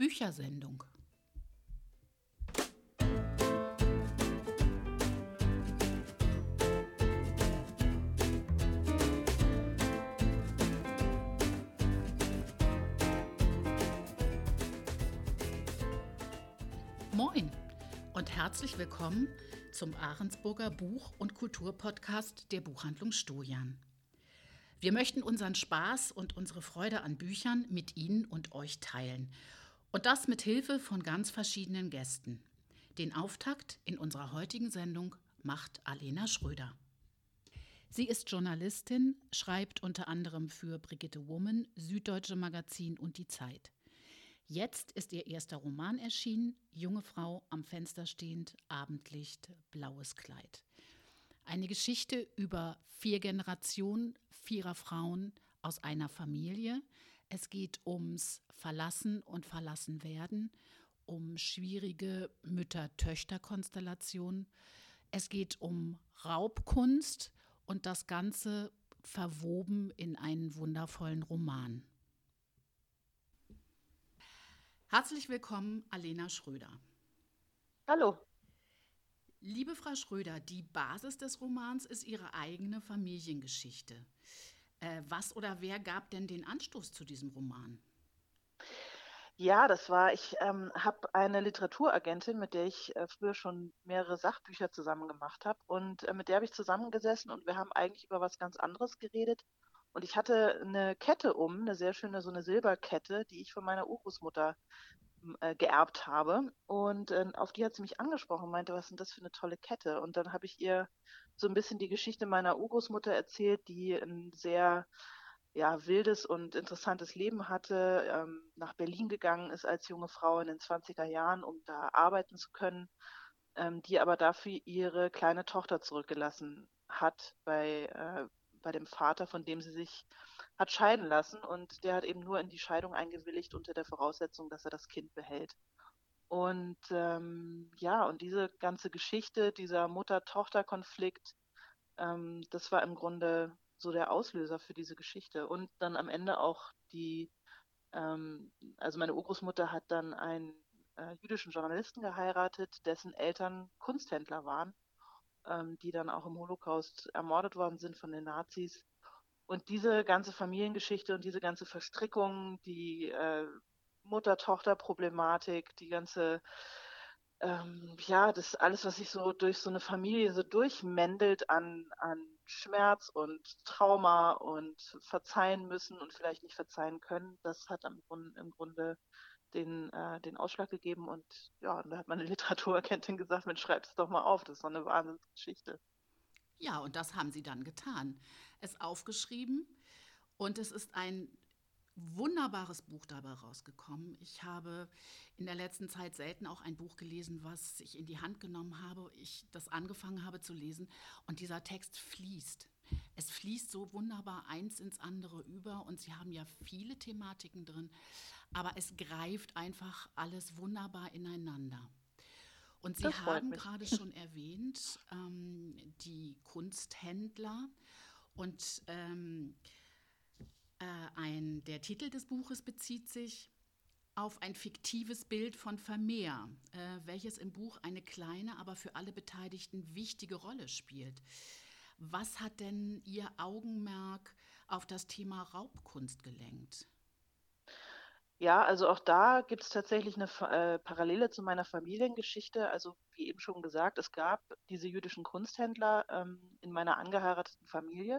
Büchersendung. Moin und herzlich willkommen zum Ahrensburger Buch- und Kulturpodcast der Buchhandlung Stojan. Wir möchten unseren Spaß und unsere Freude an Büchern mit Ihnen und euch teilen. Und das mit Hilfe von ganz verschiedenen Gästen. Den Auftakt in unserer heutigen Sendung macht Alena Schröder. Sie ist Journalistin, schreibt unter anderem für Brigitte Woman, Süddeutsche Magazin und Die Zeit. Jetzt ist ihr erster Roman erschienen, Junge Frau am Fenster stehend, Abendlicht, blaues Kleid. Eine Geschichte über vier Generationen, vierer Frauen aus einer Familie. Es geht ums Verlassen und Verlassenwerden, um schwierige Mütter-Töchter-Konstellationen. Es geht um Raubkunst und das Ganze verwoben in einen wundervollen Roman. Herzlich willkommen, Alena Schröder. Hallo. Liebe Frau Schröder, die Basis des Romans ist Ihre eigene Familiengeschichte. Äh, was oder wer gab denn den Anstoß zu diesem Roman? Ja, das war, ich ähm, habe eine Literaturagentin, mit der ich äh, früher schon mehrere Sachbücher zusammen gemacht habe. Und äh, mit der habe ich zusammengesessen und wir haben eigentlich über was ganz anderes geredet. Und ich hatte eine Kette um, eine sehr schöne, so eine Silberkette, die ich von meiner Urgroßmutter äh, geerbt habe. Und äh, auf die hat sie mich angesprochen und meinte, was denn das für eine tolle Kette? Und dann habe ich ihr so ein bisschen die Geschichte meiner Urgroßmutter erzählt, die ein sehr ja, wildes und interessantes Leben hatte, ähm, nach Berlin gegangen ist als junge Frau in den 20er Jahren, um da arbeiten zu können, ähm, die aber dafür ihre kleine Tochter zurückgelassen hat bei, äh, bei dem Vater, von dem sie sich hat scheiden lassen und der hat eben nur in die Scheidung eingewilligt unter der Voraussetzung, dass er das Kind behält. Und ähm, ja, und diese ganze Geschichte, dieser Mutter-Tochter-Konflikt, ähm, das war im Grunde so der Auslöser für diese Geschichte. Und dann am Ende auch die, ähm, also meine Urgroßmutter hat dann einen äh, jüdischen Journalisten geheiratet, dessen Eltern Kunsthändler waren, ähm, die dann auch im Holocaust ermordet worden sind von den Nazis. Und diese ganze Familiengeschichte und diese ganze Verstrickung, die äh, Mutter-Tochter-Problematik, die ganze, ähm, ja, das alles, was sich so durch so eine Familie so durchmändelt an, an Schmerz und Trauma und verzeihen müssen und vielleicht nicht verzeihen können, das hat im Grunde, im Grunde den, äh, den Ausschlag gegeben. Und ja, da hat meine Literaturagentin gesagt, Mensch, schreib es doch mal auf, das ist so eine Wahnsinnsgeschichte. Ja, und das haben sie dann getan es aufgeschrieben und es ist ein wunderbares Buch dabei rausgekommen. Ich habe in der letzten Zeit selten auch ein Buch gelesen, was ich in die Hand genommen habe, ich das angefangen habe zu lesen und dieser Text fließt. Es fließt so wunderbar eins ins andere über und Sie haben ja viele Thematiken drin, aber es greift einfach alles wunderbar ineinander. Und Sie haben gerade schon erwähnt, ähm, die Kunsthändler und ähm, äh, ein, der Titel des Buches bezieht sich auf ein fiktives Bild von Vermeer, äh, welches im Buch eine kleine, aber für alle Beteiligten wichtige Rolle spielt. Was hat denn Ihr Augenmerk auf das Thema Raubkunst gelenkt? Ja, also auch da gibt es tatsächlich eine äh, Parallele zu meiner Familiengeschichte. Also wie eben schon gesagt, es gab diese jüdischen Kunsthändler ähm, in meiner angeheirateten Familie.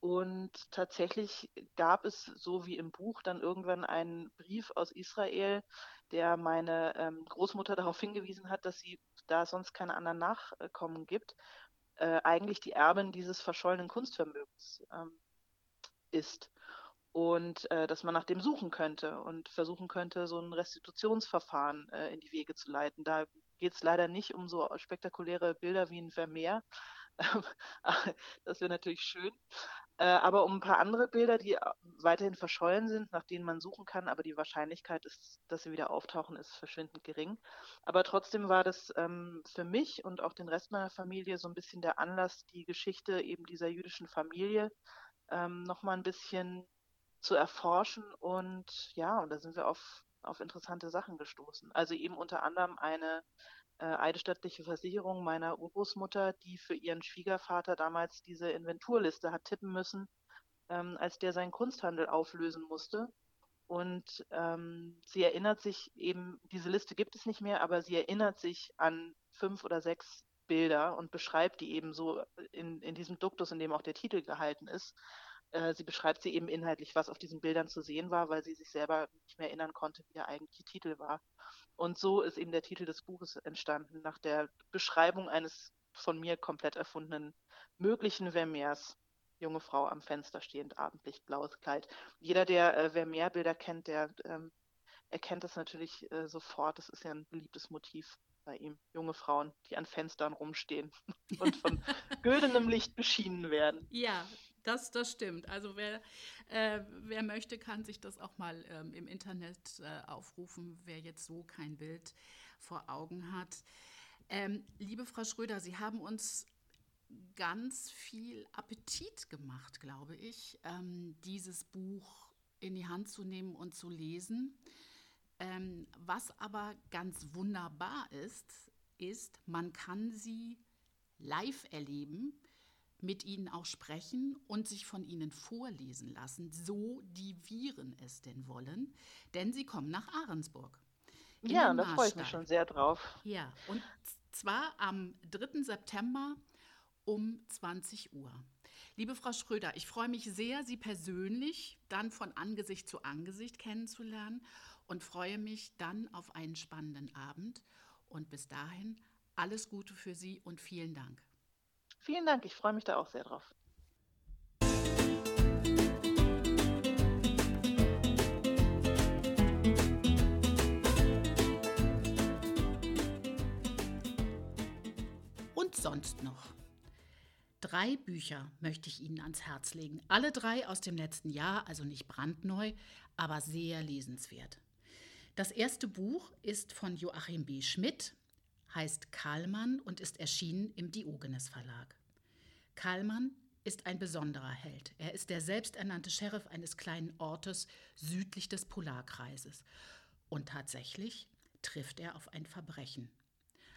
Und tatsächlich gab es, so wie im Buch, dann irgendwann einen Brief aus Israel, der meine ähm, Großmutter darauf hingewiesen hat, dass sie, da es sonst keine anderen Nachkommen gibt, äh, eigentlich die Erbin dieses verschollenen Kunstvermögens ähm, ist und äh, dass man nach dem suchen könnte und versuchen könnte, so ein Restitutionsverfahren äh, in die Wege zu leiten. Da geht es leider nicht um so spektakuläre Bilder wie ein Vermeer. das wäre natürlich schön. Äh, aber um ein paar andere Bilder, die weiterhin verschollen sind, nach denen man suchen kann, aber die Wahrscheinlichkeit ist, dass sie wieder auftauchen, ist verschwindend gering. Aber trotzdem war das ähm, für mich und auch den Rest meiner Familie so ein bisschen der Anlass, die Geschichte eben dieser jüdischen Familie ähm, nochmal ein bisschen zu erforschen. Und ja, und da sind wir auf, auf interessante Sachen gestoßen. Also eben unter anderem eine äh, eidesstattliche Versicherung meiner Urgroßmutter, die für ihren Schwiegervater damals diese Inventurliste hat tippen müssen, ähm, als der seinen Kunsthandel auflösen musste. Und ähm, sie erinnert sich eben, diese Liste gibt es nicht mehr, aber sie erinnert sich an fünf oder sechs Bilder und beschreibt die eben so in, in diesem Duktus, in dem auch der Titel gehalten ist. Äh, sie beschreibt sie eben inhaltlich, was auf diesen Bildern zu sehen war, weil sie sich selber nicht mehr erinnern konnte, wie der eigentliche Titel war. Und so ist eben der Titel des Buches entstanden, nach der Beschreibung eines von mir komplett erfundenen möglichen Vermeers. Junge Frau am Fenster stehend, Abendlicht, blaues Kleid. Jeder, der äh, Vermeer-Bilder kennt, der ähm, erkennt das natürlich äh, sofort. Das ist ja ein beliebtes Motiv bei ihm. Junge Frauen, die an Fenstern rumstehen und von güldenem Licht beschienen werden. Ja, das, das stimmt. Also wer, äh, wer möchte, kann sich das auch mal ähm, im Internet äh, aufrufen, wer jetzt so kein Bild vor Augen hat. Ähm, liebe Frau Schröder, Sie haben uns ganz viel Appetit gemacht, glaube ich, ähm, dieses Buch in die Hand zu nehmen und zu lesen. Ähm, was aber ganz wunderbar ist, ist, man kann sie live erleben mit ihnen auch sprechen und sich von ihnen vorlesen lassen, so die Viren es denn wollen, denn sie kommen nach Ahrensburg. Ja, da freue ich mich schon sehr drauf. Ja, und zwar am 3. September um 20 Uhr. Liebe Frau Schröder, ich freue mich sehr, Sie persönlich dann von Angesicht zu Angesicht kennenzulernen und freue mich dann auf einen spannenden Abend. Und bis dahin alles Gute für Sie und vielen Dank. Vielen Dank, ich freue mich da auch sehr drauf. Und sonst noch. Drei Bücher möchte ich Ihnen ans Herz legen. Alle drei aus dem letzten Jahr, also nicht brandneu, aber sehr lesenswert. Das erste Buch ist von Joachim B. Schmidt, heißt Karlmann und ist erschienen im Diogenes Verlag. Karlmann ist ein besonderer Held. Er ist der selbsternannte Sheriff eines kleinen Ortes südlich des Polarkreises. Und tatsächlich trifft er auf ein Verbrechen.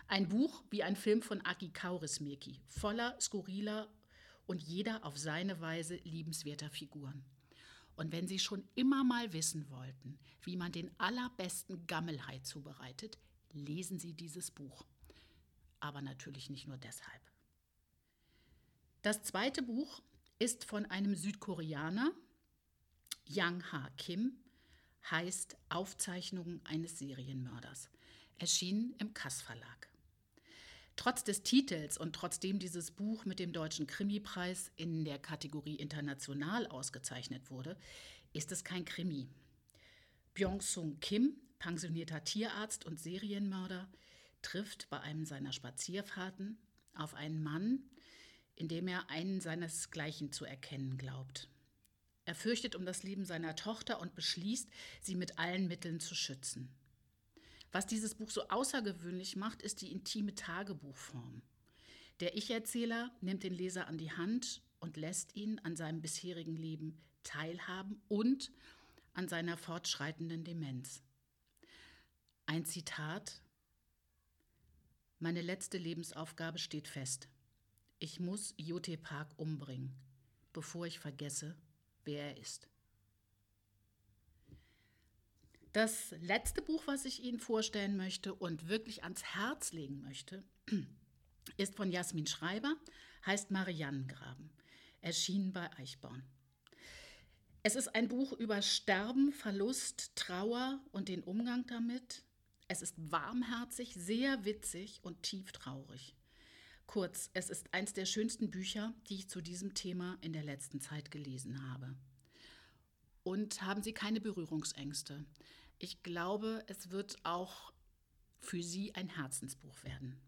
Ein Buch wie ein Film von Aki Kaurismäki, voller skurriler und jeder auf seine Weise liebenswerter Figuren. Und wenn Sie schon immer mal wissen wollten, wie man den allerbesten Gammelhai zubereitet, lesen Sie dieses Buch. Aber natürlich nicht nur deshalb. Das zweite Buch ist von einem Südkoreaner, Yang Ha Kim, heißt Aufzeichnungen eines Serienmörders, erschienen im Kass Verlag. Trotz des Titels und trotzdem dieses Buch mit dem Deutschen Krimipreis in der Kategorie International ausgezeichnet wurde, ist es kein Krimi. Byung-Sung Kim pensionierter Tierarzt und Serienmörder, trifft bei einem seiner Spazierfahrten auf einen Mann, in dem er einen seinesgleichen zu erkennen glaubt. Er fürchtet um das Leben seiner Tochter und beschließt, sie mit allen Mitteln zu schützen. Was dieses Buch so außergewöhnlich macht, ist die intime Tagebuchform. Der Ich-Erzähler nimmt den Leser an die Hand und lässt ihn an seinem bisherigen Leben teilhaben und an seiner fortschreitenden Demenz. Ein Zitat. Meine letzte Lebensaufgabe steht fest. Ich muss Jote Park umbringen, bevor ich vergesse, wer er ist. Das letzte Buch, was ich Ihnen vorstellen möchte und wirklich ans Herz legen möchte, ist von Jasmin Schreiber, heißt Mariannengraben, erschienen bei Eichborn. Es ist ein Buch über Sterben, Verlust, Trauer und den Umgang damit, es ist warmherzig, sehr witzig und tief traurig. Kurz, es ist eins der schönsten Bücher, die ich zu diesem Thema in der letzten Zeit gelesen habe. Und haben Sie keine Berührungsängste? Ich glaube, es wird auch für Sie ein Herzensbuch werden.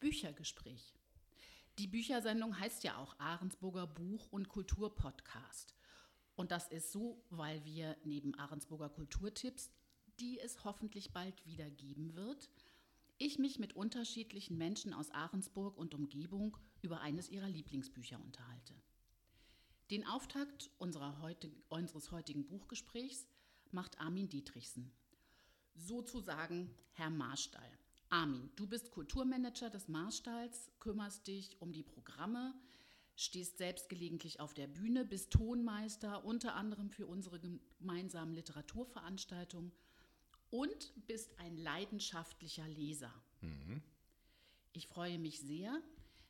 Büchergespräch. Die Büchersendung heißt ja auch Ahrensburger Buch- und Kulturpodcast. Und das ist so, weil wir neben Ahrensburger Kulturtipps, die es hoffentlich bald wieder geben wird, ich mich mit unterschiedlichen Menschen aus Ahrensburg und Umgebung über eines ihrer Lieblingsbücher unterhalte. Den Auftakt heutig, unseres heutigen Buchgesprächs macht Armin Dietrichsen, sozusagen Herr Marstall. Armin, du bist Kulturmanager des Marstalls, kümmerst dich um die Programme, stehst selbst gelegentlich auf der Bühne, bist Tonmeister, unter anderem für unsere gemeinsamen Literaturveranstaltungen und bist ein leidenschaftlicher Leser. Mhm. Ich freue mich sehr,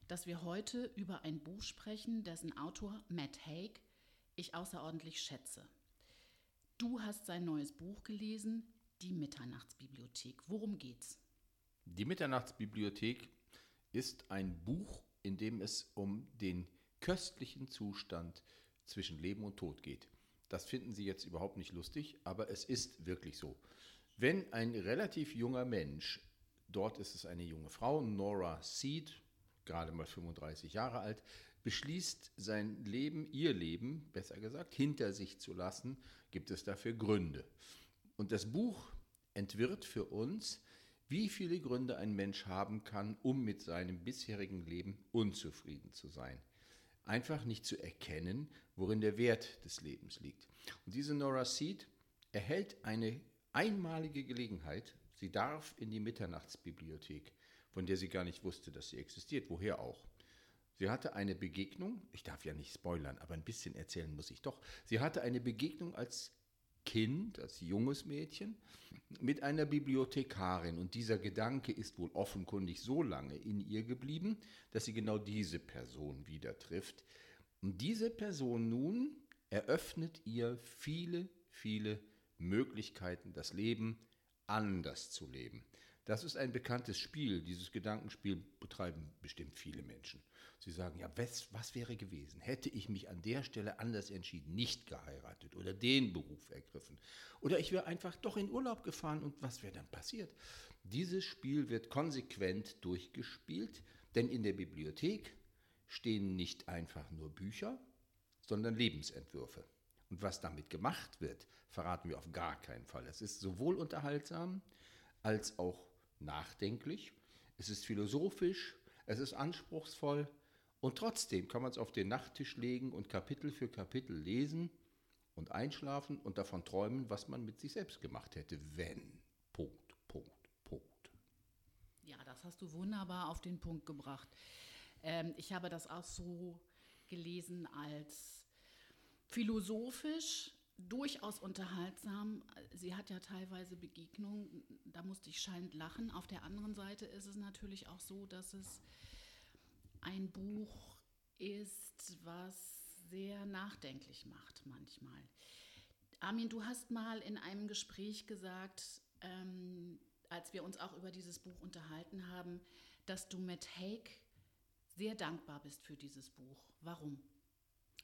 dass wir heute über ein Buch sprechen, dessen Autor Matt Haig ich außerordentlich schätze. Du hast sein neues Buch gelesen, Die Mitternachtsbibliothek. Worum geht's? Die Mitternachtsbibliothek ist ein Buch, in dem es um den köstlichen Zustand zwischen Leben und Tod geht. Das finden Sie jetzt überhaupt nicht lustig, aber es ist wirklich so. Wenn ein relativ junger Mensch, dort ist es eine junge Frau, Nora Seed, gerade mal 35 Jahre alt, beschließt, sein Leben, ihr Leben, besser gesagt, hinter sich zu lassen, gibt es dafür Gründe. Und das Buch entwirrt für uns, wie viele Gründe ein Mensch haben kann, um mit seinem bisherigen Leben unzufrieden zu sein einfach nicht zu erkennen, worin der Wert des Lebens liegt. Und diese Nora Seed erhält eine einmalige Gelegenheit. Sie darf in die Mitternachtsbibliothek, von der sie gar nicht wusste, dass sie existiert. Woher auch? Sie hatte eine Begegnung, ich darf ja nicht spoilern, aber ein bisschen erzählen muss ich doch. Sie hatte eine Begegnung als Kind, als junges Mädchen, mit einer Bibliothekarin. Und dieser Gedanke ist wohl offenkundig so lange in ihr geblieben, dass sie genau diese Person wieder trifft. Und diese Person nun eröffnet ihr viele, viele Möglichkeiten, das Leben anders zu leben. Das ist ein bekanntes Spiel. Dieses Gedankenspiel betreiben bestimmt viele Menschen. Sie sagen, ja, was, was wäre gewesen? Hätte ich mich an der Stelle anders entschieden, nicht geheiratet oder den Beruf ergriffen? Oder ich wäre einfach doch in Urlaub gefahren und was wäre dann passiert? Dieses Spiel wird konsequent durchgespielt, denn in der Bibliothek stehen nicht einfach nur Bücher, sondern Lebensentwürfe. Und was damit gemacht wird, verraten wir auf gar keinen Fall. Es ist sowohl unterhaltsam als auch nachdenklich, es ist philosophisch, es ist anspruchsvoll und trotzdem kann man es auf den Nachttisch legen und Kapitel für Kapitel lesen und einschlafen und davon träumen, was man mit sich selbst gemacht hätte, wenn. Punkt, Punkt, Punkt. Ja, das hast du wunderbar auf den Punkt gebracht. Ähm, ich habe das auch so gelesen als philosophisch, durchaus unterhaltsam. Sie hat ja teilweise Begegnungen, da musste ich scheinend lachen. Auf der anderen Seite ist es natürlich auch so, dass es ein Buch ist, was sehr nachdenklich macht manchmal. Armin, du hast mal in einem Gespräch gesagt, ähm, als wir uns auch über dieses Buch unterhalten haben, dass du Matt Haig sehr dankbar bist für dieses Buch. Warum?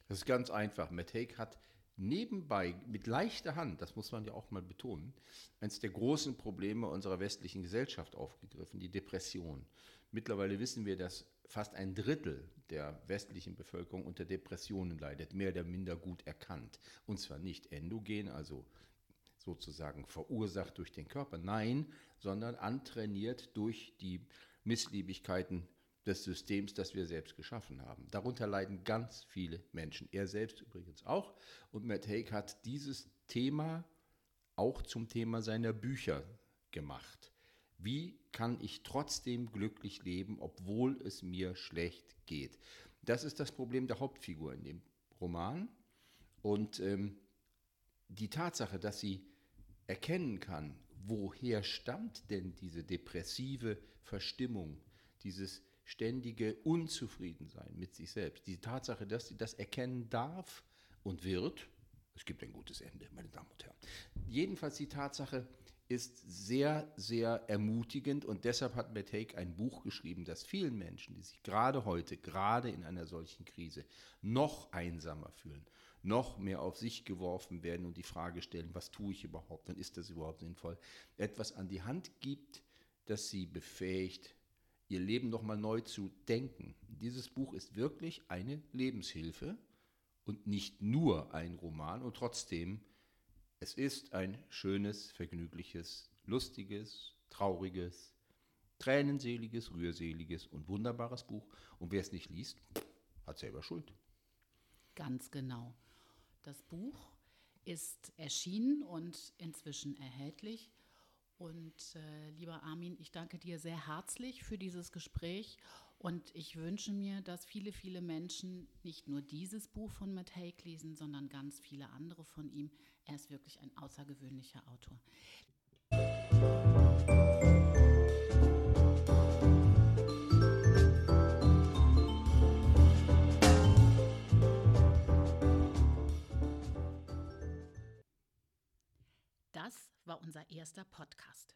Das ist ganz einfach. Matt Haig hat nebenbei mit leichter Hand, das muss man ja auch mal betonen, eines der großen Probleme unserer westlichen Gesellschaft aufgegriffen, die Depression. Mittlerweile wissen wir, dass fast ein Drittel der westlichen Bevölkerung unter Depressionen leidet, mehr oder minder gut erkannt. Und zwar nicht endogen, also sozusagen verursacht durch den Körper, nein, sondern antrainiert durch die Missliebigkeiten des Systems, das wir selbst geschaffen haben. Darunter leiden ganz viele Menschen. Er selbst übrigens auch. Und Matt Haig hat dieses Thema auch zum Thema seiner Bücher gemacht. Wie kann ich trotzdem glücklich leben, obwohl es mir schlecht geht? Das ist das Problem der Hauptfigur in dem Roman. Und ähm, die Tatsache, dass sie erkennen kann, woher stammt denn diese depressive Verstimmung, dieses ständige Unzufriedensein mit sich selbst, die Tatsache, dass sie das erkennen darf und wird, es gibt ein gutes Ende, meine Damen und Herren. Jedenfalls die Tatsache ist sehr, sehr ermutigend und deshalb hat Matt Haig ein Buch geschrieben, das vielen Menschen, die sich gerade heute, gerade in einer solchen Krise, noch einsamer fühlen, noch mehr auf sich geworfen werden und die Frage stellen, was tue ich überhaupt und ist das überhaupt sinnvoll, etwas an die Hand gibt, das sie befähigt, ihr Leben nochmal neu zu denken. Dieses Buch ist wirklich eine Lebenshilfe und nicht nur ein Roman und trotzdem, es ist ein schönes, vergnügliches, lustiges, trauriges, Tränenseliges, rührseliges und wunderbares Buch. Und wer es nicht liest, hat selber Schuld. Ganz genau. Das Buch ist erschienen und inzwischen erhältlich. Und äh, lieber Armin, ich danke dir sehr herzlich für dieses Gespräch und ich wünsche mir, dass viele, viele Menschen nicht nur dieses Buch von Matt Haig lesen, sondern ganz viele andere von ihm. Er ist wirklich ein außergewöhnlicher Autor. Das war unser erster Podcast.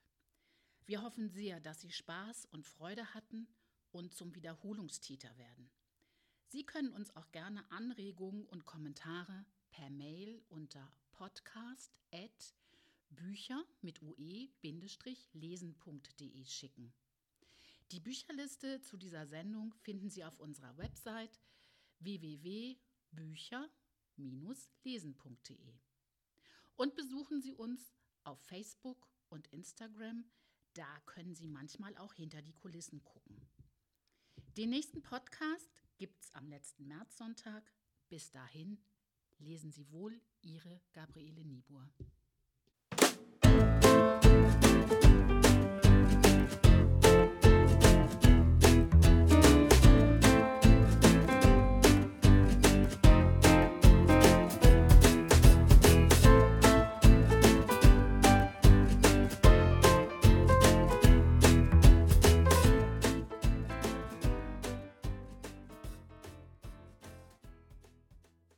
Wir hoffen sehr, dass Sie Spaß und Freude hatten und zum Wiederholungstäter werden. Sie können uns auch gerne Anregungen und Kommentare per Mail unter podcast.bücher mit ue-lesen.de schicken. Die Bücherliste zu dieser Sendung finden Sie auf unserer Website www.bücher-lesen.de. Und besuchen Sie uns auf Facebook und Instagram, da können Sie manchmal auch hinter die Kulissen gucken. Den nächsten Podcast gibt es am letzten Märzsonntag. Bis dahin lesen Sie wohl Ihre Gabriele Niebuhr.